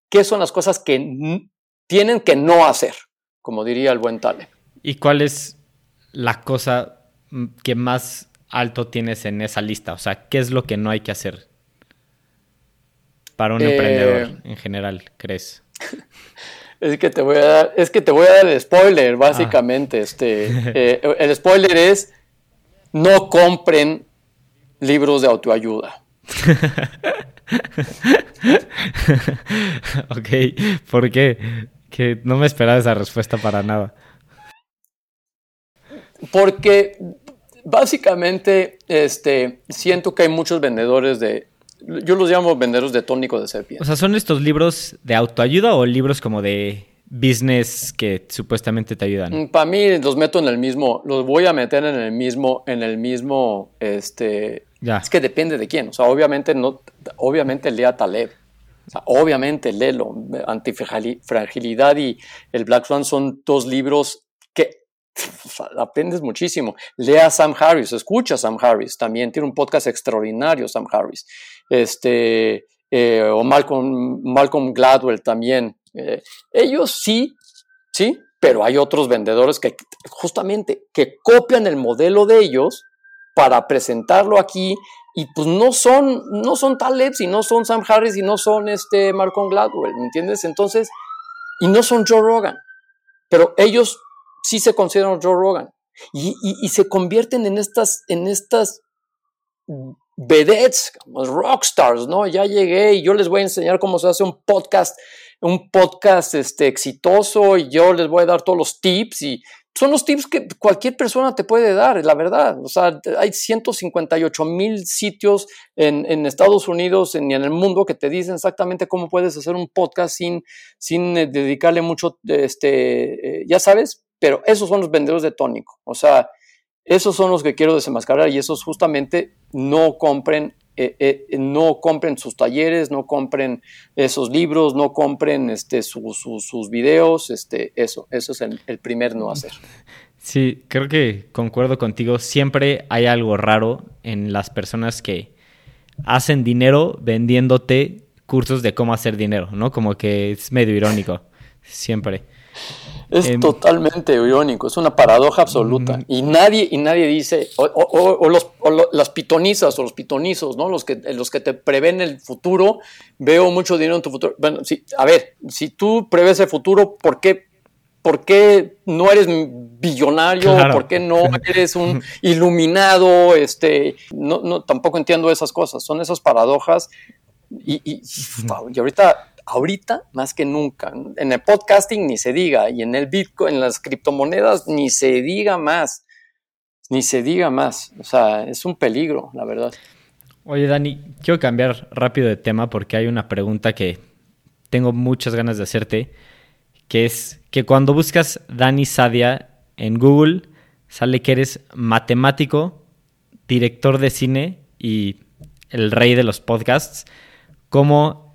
qué son las cosas que tienen que no hacer, como diría el buen Tale. ¿Y cuál es la cosa que más alto tienes en esa lista? O sea, ¿qué es lo que no hay que hacer para un emprendedor eh, en general, crees? (laughs) Es que te voy a dar, es que te voy a dar el spoiler, ah. básicamente. Este, (laughs) eh, el spoiler es no compren libros de autoayuda. (laughs) ok, ¿por qué? Que no me esperaba esa respuesta para nada. Porque básicamente este, siento que hay muchos vendedores de... Yo los llamo vendedores de tónico de sepia. O sea, ¿son estos libros de autoayuda o libros como de business que supuestamente te ayudan? Mm, para mí los meto en el mismo, los voy a meter en el mismo, en el mismo, este... Es que depende de quién. O sea, obviamente no, obviamente lea Taleb. Obviamente, léelo. Antifragilidad y el Black Swan son dos libros que aprendes muchísimo. Lea a Sam Harris, escucha a Sam Harris. También tiene un podcast extraordinario, Sam Harris. Este, eh, o Malcolm, Malcolm Gladwell también. Eh, ellos sí, sí, pero hay otros vendedores que justamente que copian el modelo de ellos para presentarlo aquí y pues no son, no son Talebs y no son Sam Harris y no son este Malcolm Gladwell, ¿me entiendes? Entonces, y no son Joe Rogan, pero ellos sí se consideran Joe Rogan y, se convierten en estas, en estas vedettes, rockstars, ¿no? Ya llegué y yo les voy a enseñar cómo se hace un podcast, un podcast este, exitoso y yo les voy a dar todos los tips y son los tips que cualquier persona te puede dar, la verdad. O sea, hay 158 mil sitios en, Estados Unidos y en, el mundo que te dicen exactamente cómo puedes hacer un podcast sin, sin eh, dedicarle mucho, este, eh, ya sabes, pero esos son los vendedores de tónico. O sea, esos son los que quiero desenmascarar y esos justamente no compren eh, eh, no compren sus talleres, no compren esos libros, no compren este, sus videos, este, eso, eso es el, primer no hacer. Sí, creo que concuerdo contigo. Siempre hay algo raro en las personas que hacen dinero vendiéndote cursos de cómo hacer dinero, ¿no? Como que es medio irónico, siempre. Es em, totalmente irónico, es una paradoja absoluta. Y nadie, y nadie dice, o, los, las pitonizas o los pitonizos, ¿no? Los que, los que te prevén el futuro, veo mucho dinero en tu futuro. Bueno, sí, a ver, si tú prevés el futuro, ¿por qué, por qué no eres billonario? ¿Por qué no eres un iluminado? Este, no, no, tampoco entiendo esas cosas. Son esas paradojas. Y, y, y ahorita ahorita más que nunca. En el podcasting ni se diga, y en el Bitcoin, en las criptomonedas, ni se diga más. Ni se diga más. O sea, es un peligro, la verdad. Oye, Dani, quiero cambiar rápido de tema porque hay una pregunta que tengo muchas ganas de hacerte, que es que cuando buscas Dani Sadia en Google, sale que eres matemático, director de cine y el rey de los podcasts. ¿Cómo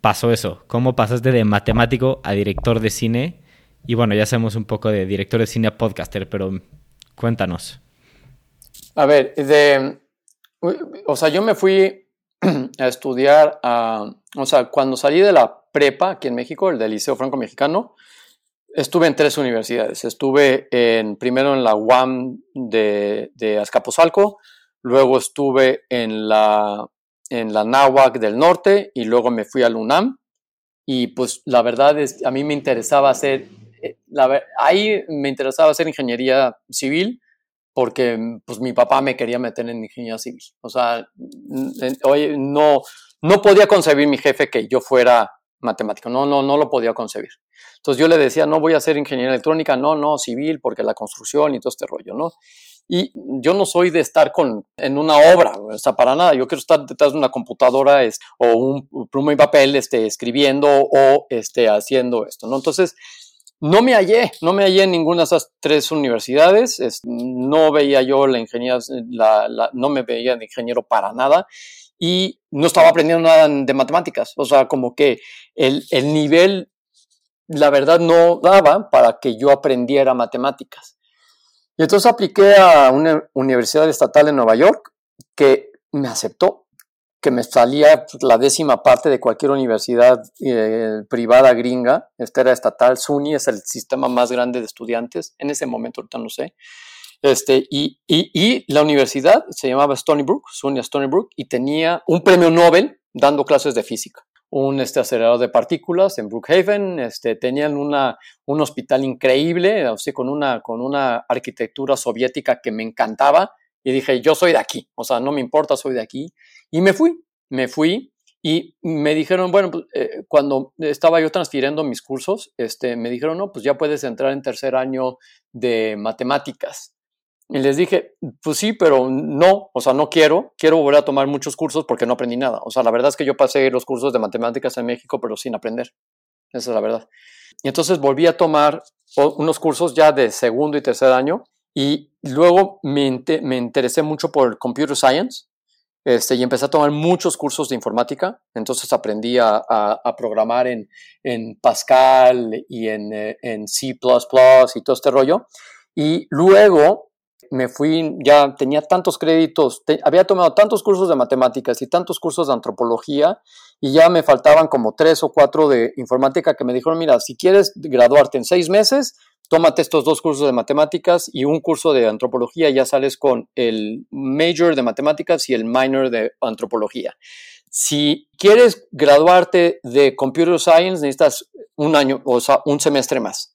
pasó eso? ¿Cómo pasaste de matemático a director de cine? Y bueno, ya sabemos un poco de director de cine a podcaster, pero cuéntanos. A ver, de, o sea, yo me fui (clears throat) a estudiar, a, o sea, cuando salí de la prepa aquí en México, el del Liceo Franco Mexicano, estuve en tres universidades. Estuve en, primero en la UAM de, de Azcapotzalco, luego estuve en la en la Náhuac del Norte y luego me fui al UNAM. Y pues la verdad es, a mí me interesaba hacer, eh, la, ahí me interesaba hacer ingeniería civil porque pues mi papá me quería meter en ingeniería civil. O sea, hoy no, no podía concebir mi jefe que yo fuera matemático, no, no, no lo podía concebir. Entonces yo le decía, no voy a hacer ingeniería electrónica, no, no, civil, porque la construcción y todo este rollo, ¿no? Y yo no soy de estar con, en una obra, o sea, para nada. Yo quiero estar detrás de una computadora es, o un pluma y papel este, escribiendo o este, haciendo esto, ¿no? Entonces, no me hallé, no me hallé en ninguna de esas tres universidades. no veía yo la ingeniería, no me veía de ingeniero para nada y no estaba aprendiendo nada de matemáticas. O sea, como que el, el nivel, la verdad, no daba para que yo aprendiera matemáticas. Y entonces apliqué a una universidad estatal en Nueva York que me aceptó, que me salía la décima parte de cualquier universidad eh, privada gringa. Esta era estatal, SUNY es el sistema más grande de estudiantes, en ese momento ahorita no sé. Este, y, y, y la universidad se llamaba Stony Brook, SUNY Stony Brook, y tenía un premio Nobel dando clases de física un este, acelerador de partículas en Brookhaven, este, tenían una, un hospital increíble, con, una, con una arquitectura soviética que me encantaba, y dije, yo soy de aquí, o sea, no me importa, soy de aquí, y me fui, me fui, y me dijeron, bueno, pues, eh, cuando estaba yo transfiriendo mis cursos, este, me dijeron, no, pues ya puedes entrar en tercer año de matemáticas. Y les dije, pues sí, pero no, o sea, no quiero, quiero volver a tomar muchos cursos porque no aprendí nada. O sea, la verdad es que yo pasé los cursos de matemáticas en México, pero sin aprender. Esa es la verdad. Y entonces volví a tomar unos cursos ya de segundo y tercer año y luego me, me interesé mucho por computer science este, y empecé a tomar muchos cursos de informática. Entonces aprendí a, a, programar en, en, Pascal y en, eh, en C y todo este rollo. Y luego me fui, ya tenía tantos créditos, había tomado tantos cursos de matemáticas y tantos cursos de antropología y ya me faltaban como tres o cuatro de informática que me dijeron, mira, si quieres graduarte en seis meses, tómate estos dos cursos de matemáticas y un curso de antropología, ya sales con el major de matemáticas y el minor de antropología. Si quieres graduarte de computer science, necesitas un año, o sea, un semestre más.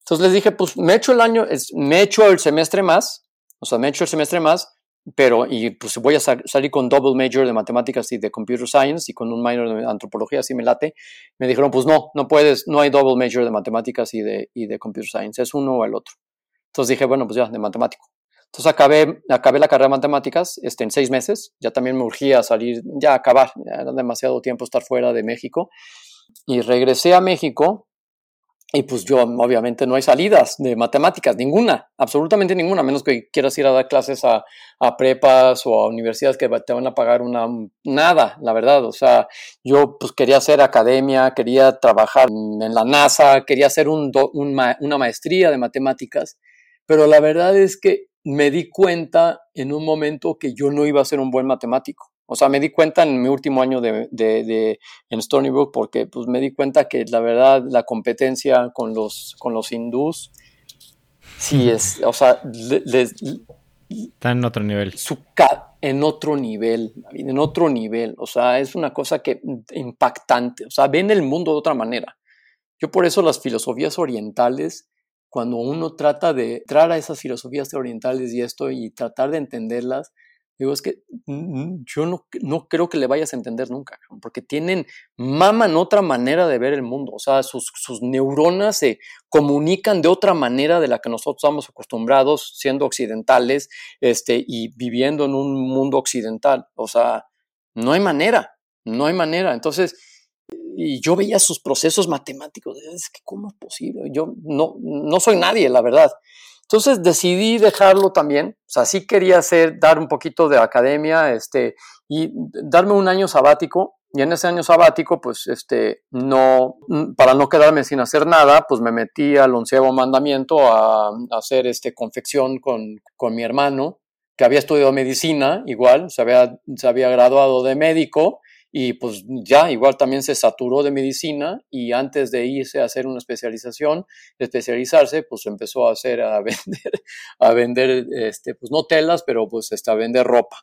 Entonces les dije, pues me echo el año, me echo el semestre más o sea, me he hecho el semestre más, pero y pues voy a salir con double major de matemáticas y de computer science y con un minor de antropología, así me late. Me dijeron, pues no, no puedes, no hay double major de matemáticas y de, y de computer science, es uno o el otro. Entonces dije, bueno, pues ya, de matemático. Entonces acabé, acabé la carrera de matemáticas este, en seis meses, ya también me urgía salir, ya acabar, ya era demasiado tiempo estar fuera de México. Y regresé a México y pues yo, obviamente, no hay salidas de matemáticas, ninguna, absolutamente ninguna, a menos que quieras ir a dar clases a, a, prepas o a universidades que te van a pagar una, nada, la verdad. O sea, yo pues quería hacer academia, quería trabajar en la NASA, quería hacer un una maestría de matemáticas, pero la verdad es que me di cuenta en un momento que yo no iba a ser un buen matemático. O sea, me di cuenta en mi último año de, de, en Stony Brook porque pues me di cuenta que la verdad la competencia con los, con los hindús sí es, o sea, les, está en otro nivel. Su, en otro nivel, en otro nivel. O sea, es una cosa que impactante. O sea, ven el mundo de otra manera. Yo por eso las filosofías orientales, cuando uno trata de entrar a esas filosofías orientales y esto y tratar de entenderlas, Digo, es que yo no, no, creo que le vayas a entender nunca, porque tienen, maman otra manera de ver el mundo, o sea, sus, sus, neuronas se comunican de otra manera de la que nosotros estamos acostumbrados siendo occidentales este, y viviendo en un mundo occidental, o sea, no hay manera, no hay manera. Entonces, y yo veía sus procesos matemáticos, es que, ¿cómo es posible? Yo no, no soy nadie, la verdad. Entonces decidí dejarlo también, o sea, sí quería hacer, dar un poquito de academia, este, y darme un año sabático, y en ese año sabático, pues, este, no, para no quedarme sin hacer nada, pues me metí al onceavo mandamiento a, hacer, este, confección con, con mi hermano, que había estudiado medicina, igual, se había, se había graduado de médico, y pues ya igual también se saturó de medicina y antes de irse a hacer una especialización, especializarse, pues empezó a hacer, a (laughs) vender, a vender, este, pues no telas, pero pues este, a vender ropa.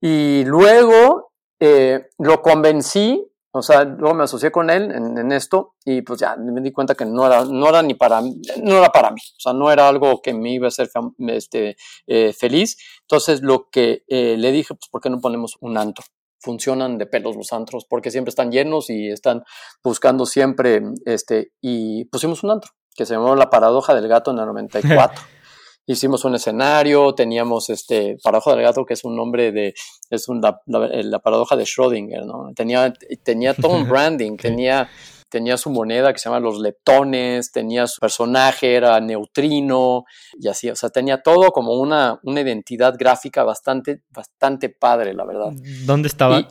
Y luego eh, lo convencí, o sea, luego me asocié con él en, esto y pues ya me di cuenta que no era, no era ni para no era para mí, o sea, no era algo que me iba a hacer este, eh, feliz. Entonces lo que eh, le dije, pues, ¿por qué no ponemos un antro? Funcionan de pelos los antros porque siempre están llenos y están buscando siempre, este, y pusimos un antro que se llamó La Paradoja del Gato en el 94. (laughs) Hicimos un escenario, teníamos este Paradoja del Gato, que es un nombre de, es la, paradoja de Schrödinger, ¿no? Tenía, tenía todo un (laughs) branding, tenía tenía su moneda que se llama los leptones, tenía su personaje, era neutrino y así, o sea, tenía todo como una, una identidad gráfica bastante, bastante padre, la verdad. ¿Dónde estaba?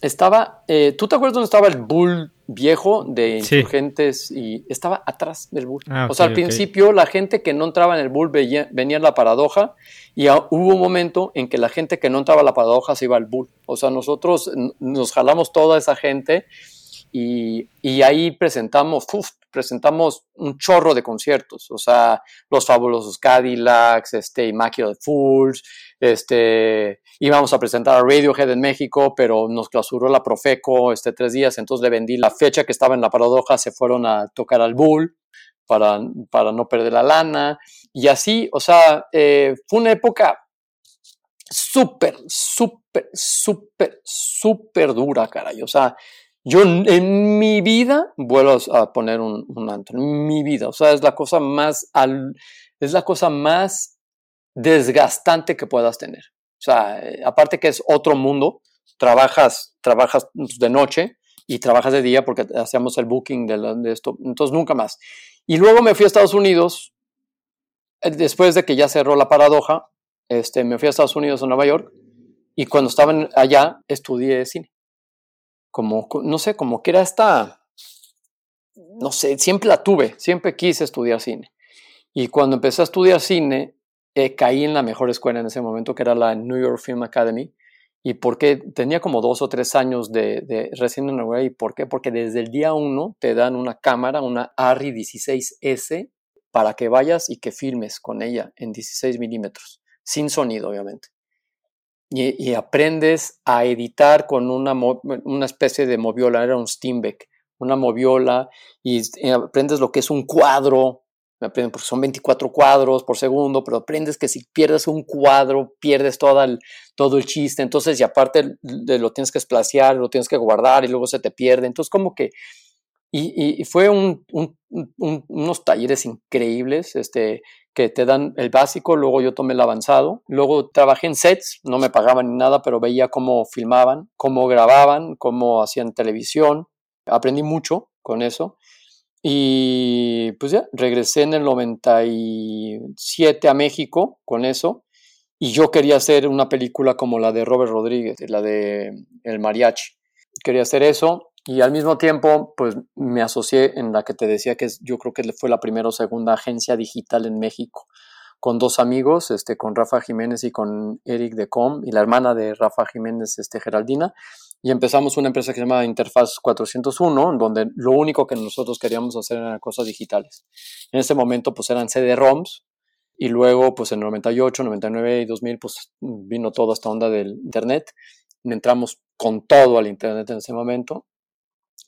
estaba, eh, ¿tú te acuerdas dónde estaba el bull viejo de insurgentes? Y estaba atrás del bull. Ah, o sea, al principio la gente que no entraba en el bull venía, venía en la paradoja y hubo un momento en que la gente que no entraba a la paradoja se iba al bull. O sea, nosotros nos jalamos toda esa gente y, ahí presentamos, presentamos un chorro de conciertos, o sea, los fabulosos Cadillacs, este, de Fools, este, íbamos a presentar a Radiohead en México, pero nos clausuró la Profeco este, tres días, entonces le vendí la fecha que estaba en la paradoja, se fueron a tocar al Bull para, para no perder la lana, y así, o sea, eh, fue una época súper, súper, súper, súper dura, caray, o sea, yo en mi vida vuelvo a poner un, un antro, en mi vida. O sea, es la cosa más, es la cosa más desgastante que puedas tener. O sea, eh, aparte que es otro mundo, trabajas, trabajas de noche y trabajas de día porque hacemos el booking de, de esto, entonces nunca más. Y luego me fui a Estados Unidos, eh, después de que ya cerró la paradoja, este, me fui a Estados Unidos, a Nueva York, y cuando estaba allá estudié cine como, no sé, como que era esta, no sé, siempre la tuve, siempre quise estudiar cine. Y cuando empecé a estudiar cine, eh, caí en la mejor escuela en ese momento, que era la New York Film Academy. ¿Y por qué? Tenía como dos o tres años de, de recién en ¿Y por qué? Porque desde el día uno te dan una cámara, una ARRI 16S, para que vayas y que filmes con ella en 16 milímetros, sin sonido, obviamente y, aprendes a editar con una, una especie de moviola, era un Steinbeck, una moviola, y, aprendes lo que es un cuadro, porque son 24 cuadros por segundo, pero aprendes que si pierdes un cuadro, pierdes todo el, todo el chiste, entonces, y aparte lo tienes que esplaciar, lo tienes que guardar y luego se te pierde, entonces como que, y, fue un, unos talleres increíbles, este, que te dan el básico, luego yo tomé el avanzado, luego trabajé en sets, no me pagaban ni nada, pero veía cómo filmaban, cómo grababan, cómo hacían televisión, aprendí mucho con eso. Y pues ya, regresé en el 97 a México con eso. Y yo quería hacer una película como la de Robert Rodríguez, la de El Mariachi. Quería hacer eso y al mismo tiempo, pues me asocié en la que te decía que yo creo que fue la primera o segunda agencia digital en México. con dos amigos, este, con Rafa Jiménez y con Eric de Com y la hermana de Rafa Jiménez, este, Geraldina, y empezamos una empresa que se llama Interfaz 401, donde lo único que nosotros queríamos hacer eran cosas digitales. En ese momento, pues eran CD-ROMs, y luego, pues en 98, 99 y 2000, pues vino toda esta onda del Internet. Entramos con todo al Internet en ese momento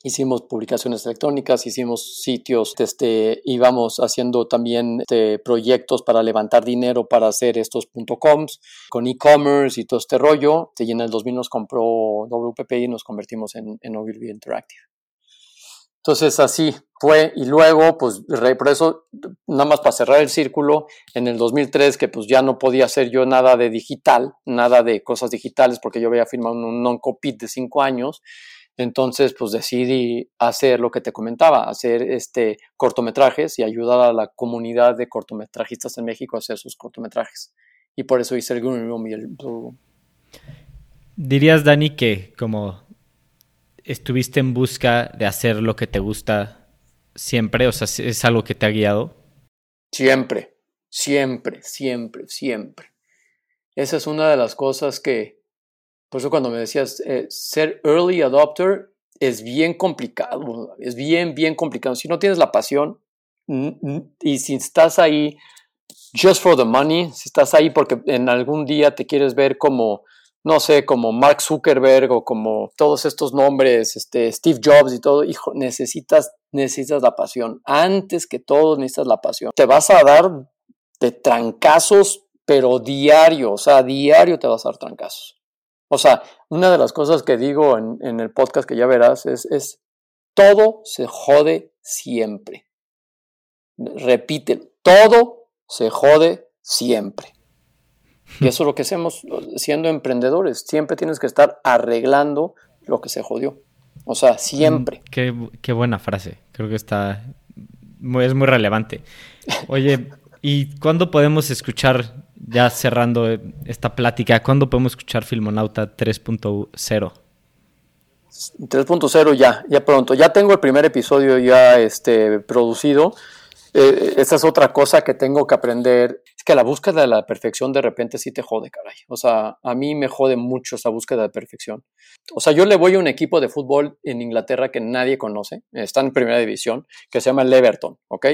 hicimos publicaciones electrónicas, hicimos sitios, este, íbamos haciendo también este, proyectos para levantar dinero para hacer estos .coms con e-commerce y todo este rollo. Y en el 2000 nos compró WPP y nos convertimos en, en Ogilvy Interactive. Entonces así fue y luego pues por eso nada más para cerrar el círculo en el 2003 que pues ya no podía hacer yo nada de digital, nada de cosas digitales porque yo había firmado un non-compete de cinco años entonces, pues decidí hacer lo que te comentaba, hacer este cortometrajes y ayudar a la comunidad de cortometrajistas en México a hacer sus cortometrajes. Y por eso hice el Green Room y el Blue Room. ¿Dirías, Dani, que como estuviste en busca de hacer lo que te gusta siempre? O sea, ¿es algo que te ha guiado? Siempre, siempre, siempre, siempre. Esa es una de las cosas que, por eso cuando me decías, eh, ser early adopter es bien complicado, es bien, bien complicado. Si no tienes la pasión y si estás ahí just for the money, si estás ahí porque en algún día te quieres ver como, no sé, como Mark Zuckerberg o como todos estos nombres, este, Steve Jobs y todo, hijo, necesitas, necesitas la pasión. Antes que todo necesitas la pasión. Te vas a dar de trancazos, pero diario, o sea, diario te vas a dar trancazos. O sea, una de las cosas que digo en, el podcast que ya verás es, es, todo se jode siempre. Repite, todo se jode siempre. Y eso es lo que hacemos siendo emprendedores. Siempre tienes que estar arreglando lo que se jodió. O sea, siempre. Mm, qué, buena frase. Creo que está. es muy relevante. Oye, ¿y cuándo podemos escuchar ya cerrando esta plática, ¿cuándo podemos escuchar Filmonauta 3.0? 3.0 ya, ya pronto. Ya tengo el primer episodio ya este, producido. Eh, esa es otra cosa que tengo que aprender. Es que la búsqueda de la perfección de repente sí te jode, caray. O sea, a mí me jode mucho esa búsqueda de perfección. O sea, yo le voy a un equipo de fútbol en Inglaterra que nadie conoce. Está en primera división, que se llama el Everton, ¿ok?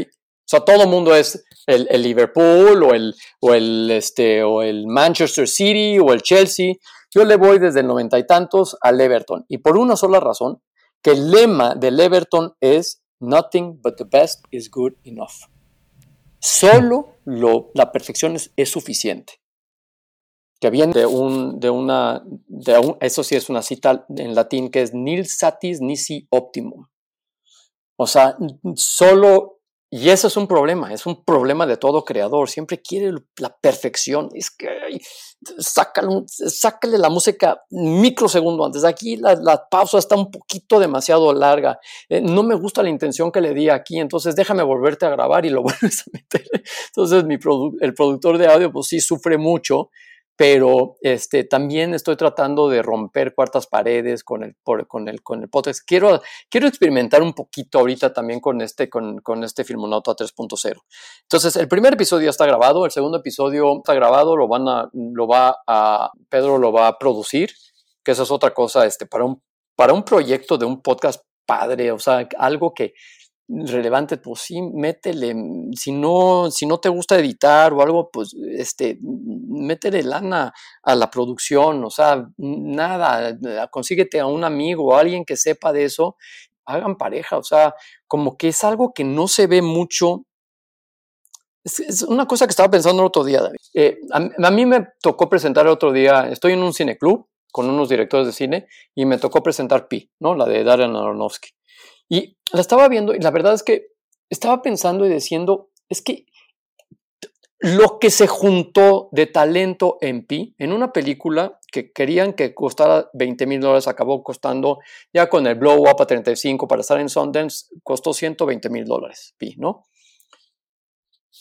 Sea, todo el mundo es el, Liverpool o el, o, el, este, o el Manchester City o el Chelsea. Yo le voy desde el noventa y tantos al Everton. Y por una sola razón, que el lema del Everton es Nothing but the best is good enough. Solo lo, la perfección es, suficiente. Que viene de, un, de una, de un, eso sí es una cita en latín que es nil satis nisi optimum. O sea, solo y eso es un problema, es un problema de todo creador. Siempre quiere la perfección. Es que sácale, la música microsegundo antes. Aquí la, pausa está un poquito demasiado larga. Eh, no me gusta la intención que le di aquí, entonces déjame volverte a grabar y lo (laughs) vuelves a meter. Entonces mi el productor de audio pues sí sufre mucho pero este, también estoy tratando de romper cuartas paredes con el, con el, con el podcast. Quiero, quiero experimentar un poquito ahorita también con este, con, con este Filmonauta 3.0. Entonces, el primer episodio está grabado, el segundo episodio está grabado, lo, van a, lo va a, Pedro lo va a producir, que esa es otra cosa, este, para un, para un proyecto de un podcast padre, o sea, algo que, relevante, pues sí, métele. Si no, si no te gusta editar o algo, pues este, métele lana a la producción, o sea, nada, consíguete a un amigo o alguien que sepa de eso, hagan pareja, o sea, como que es algo que no se ve mucho. Es, una cosa que estaba pensando el otro día, David. Eh, a, mí me tocó presentar el otro día, estoy en un cineclub con unos directores de cine y me tocó presentar Pi, ¿no? La de Darren Aronofsky. Y la estaba viendo y la verdad es que estaba pensando y diciendo, es que lo que se juntó de talento en Pi, en una película que querían que costara 20 mil dólares, acabó costando, ya con el blow up a 35 para estar en Sundance, costó 120 mil dólares, Pi, ¿no?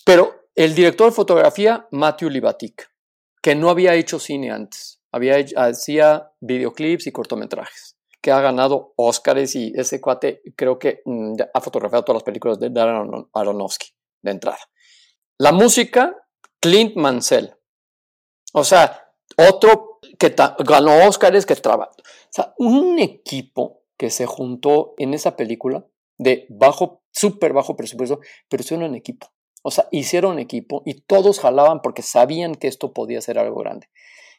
Pero el director de fotografía, Matthew Libatic, que no había hecho cine antes, había hacía videoclips y cortometrajes que ha ganado Oscars y ese cuate creo que mm, ha fotografiado todas las películas de Darren Aronofsky de entrada. La música Clint Mansell. O sea, otro que ganó Oscars, que trabaja. O sea, un equipo que se juntó en esa película de bajo, súper bajo presupuesto, pero hicieron un equipo. O sea, hicieron equipo y todos jalaban porque sabían que esto podía ser algo grande.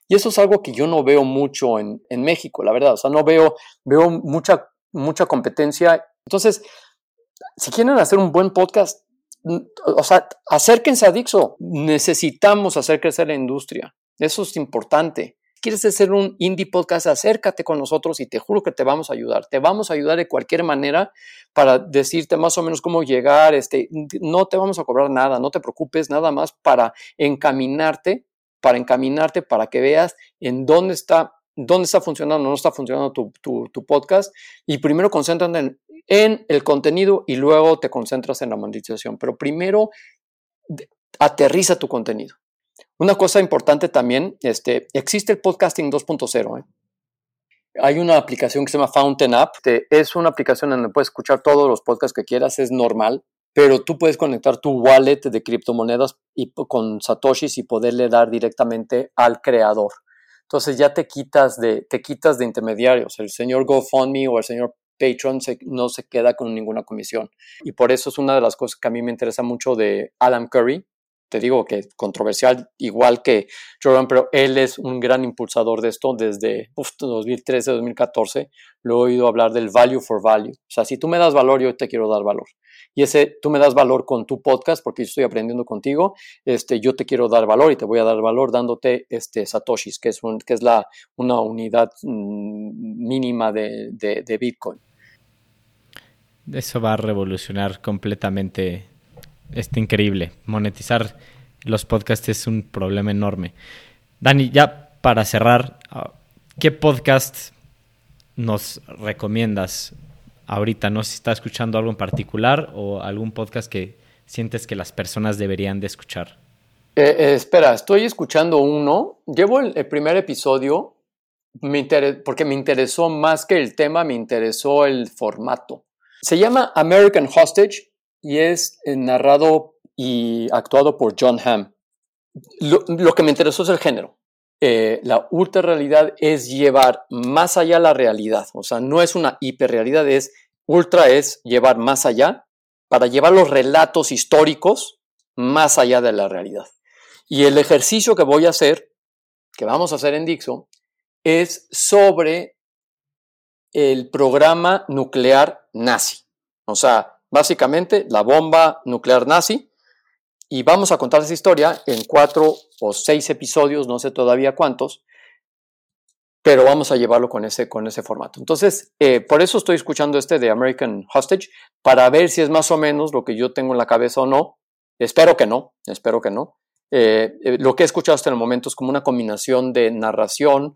Y eso es algo que yo no veo mucho en, México, la verdad. O sea, no veo, veo mucha, mucha competencia. Entonces, si quieren hacer un buen podcast, o sea, acérquense a Dixo. Necesitamos hacer crecer la industria. Eso es importante. ¿Quieres hacer un indie podcast? Acércate con nosotros y te juro que te vamos a ayudar. Te vamos a ayudar de cualquier manera para decirte más o menos cómo llegar. Este, no te vamos a cobrar nada, no te preocupes, nada más para encaminarte, para encaminarte, para que veas en dónde está, dónde está funcionando, no está funcionando tu, podcast. Y primero concéntrate en, en el contenido y luego te concentras en la monetización. Pero primero aterriza tu contenido. Una cosa importante también, este, existe el podcasting 2.0. ¿eh? Hay una aplicación que se llama Fountain App. es una aplicación donde puedes escuchar todos los podcasts que quieras, es normal, pero tú puedes conectar tu wallet de criptomonedas y, con satoshis y poderle dar directamente al creador. Entonces ya te quitas de, te quitas de intermediarios. El señor GoFundMe o el señor Patreon no se queda con ninguna comisión. Y por eso es una de las cosas que a mí me interesa mucho de Adam Curry, te digo que controversial igual que Jordan, pero él es un gran impulsador de esto desde 2013, 2014. Lo he oído hablar del value for value. O sea, si tú me das valor, yo te quiero dar valor. Y ese, tú me das valor con tu podcast porque yo estoy aprendiendo contigo. Este, yo te quiero dar valor y te voy a dar valor dándote este satoshis, que es, un, que es la, una unidad mm, mínima de, de, de Bitcoin. Eso va a revolucionar completamente está increíble. Monetizar los podcasts es un problema enorme. Dani, ya para cerrar, ah, ¿qué podcast nos recomiendas ahorita? No sé si estás escuchando algo en particular o algún podcast que sientes que las personas deberían de escuchar. Eh, eh, espera, estoy escuchando uno. Llevo el, primer episodio me porque me interesó más que el tema, me interesó el formato. Se llama American Hostage y es eh, narrado y actuado por John Hamm. Lo, que me interesó es el género. Eh, la ultra realidad es llevar más allá la realidad, o sea, no es una hiperrealidad, es ultra es llevar más allá para llevar los relatos históricos más allá de la realidad. Y el ejercicio que voy a hacer, que vamos a hacer en Dixo, es sobre el programa nuclear nazi. O sea, básicamente la bomba nuclear nazi. Y vamos a contar esa historia en cuatro o seis episodios, no sé todavía cuántos, pero vamos a llevarlo con ese, con ese formato. Entonces, eh, por eso estoy escuchando este de American Hostage, para ver si es más o menos lo que yo tengo en la cabeza o no. Espero que no, espero que no. Eh, eh, lo que he escuchado hasta el momento es como una combinación de narración,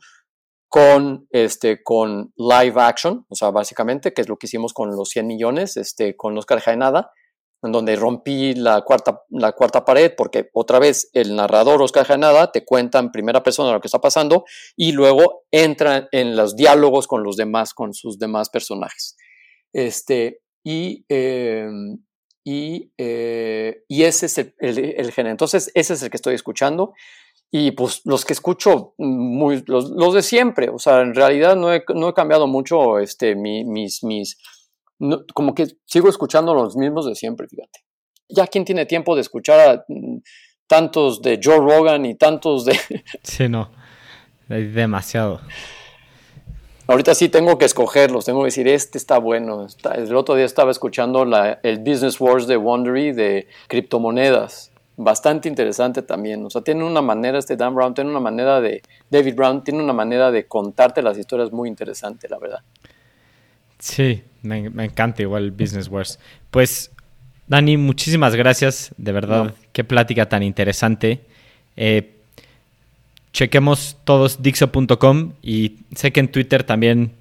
con, este, con live action, o sea, básicamente, que es lo que hicimos con los 100 millones, este, con Oscar Jaenada, en donde rompí la cuarta, la cuarta pared, porque otra vez el narrador Oscar Jaenada te cuenta en primera persona lo que está pasando y luego entra en los diálogos con los demás, con sus demás personajes. Este, y, em, y, eh, y, ese es el, el, género. Entonces, ese es el que estoy escuchando. Y pues los que escucho, muy, los, los de siempre, o sea, en realidad no he, no he cambiado mucho este, mi, mis, mis, como que sigo escuchando los mismos de siempre, fíjate. Ya quién tiene tiempo de escuchar a mm, tantos de Joe Rogan y tantos de... (laughs) Sí, no, hay demasiado. Ahorita sí tengo que escogerlos, tengo que decir, este está bueno. el otro día estaba escuchando la, el Business Wars de Wondery de criptomonedas bastante interesante también. O sea, tiene una manera, este Dan Brown, tiene una manera de, David Brown, tiene una manera de contarte las historias muy interesante, la verdad. Sí, me, encanta igual Business Wars. Pues, Dani, muchísimas gracias, de verdad, qué plática tan interesante. Eh, chequemos todos dixo.com y sé que en Twitter también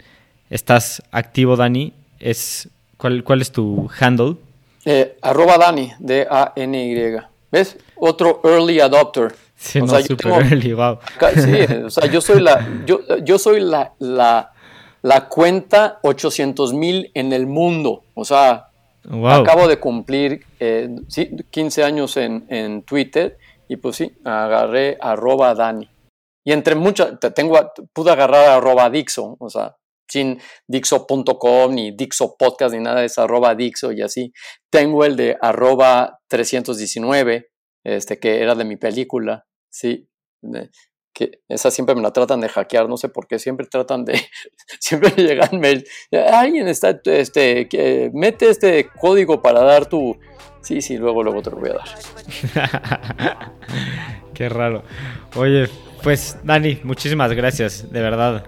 estás activo, Dani. Es, ¿cuál, ¿Cuál es tu handle? Eh, arroba Dani, D-A-N-Y. ¿Ves? Otro early adopter. Sí, o sea, super early, wow. Sí, o sea, yo soy la, yo, yo soy la, la, la cuenta 800 mil en el mundo. O sea, acabo de cumplir eh, 15 años en, en, Twitter y pues sí, agarré arroba Dani. Y entre muchas, tengo, pude agarrar arroba Dixo, o sea, sin Dixo.com ni Dixo Podcast ni nada de eso, arroba Dixo y así. Tengo el de arroba 319, este, que era de mi película, sí, que esa siempre me la tratan de hackear, no sé por qué, siempre tratan de, (laughs) siempre me llegan mail, alguien está, este, que mete este código para dar tu, sí, sí, luego, luego te lo voy a dar. (laughs) qué raro. Oye, pues Dani, muchísimas gracias, de verdad.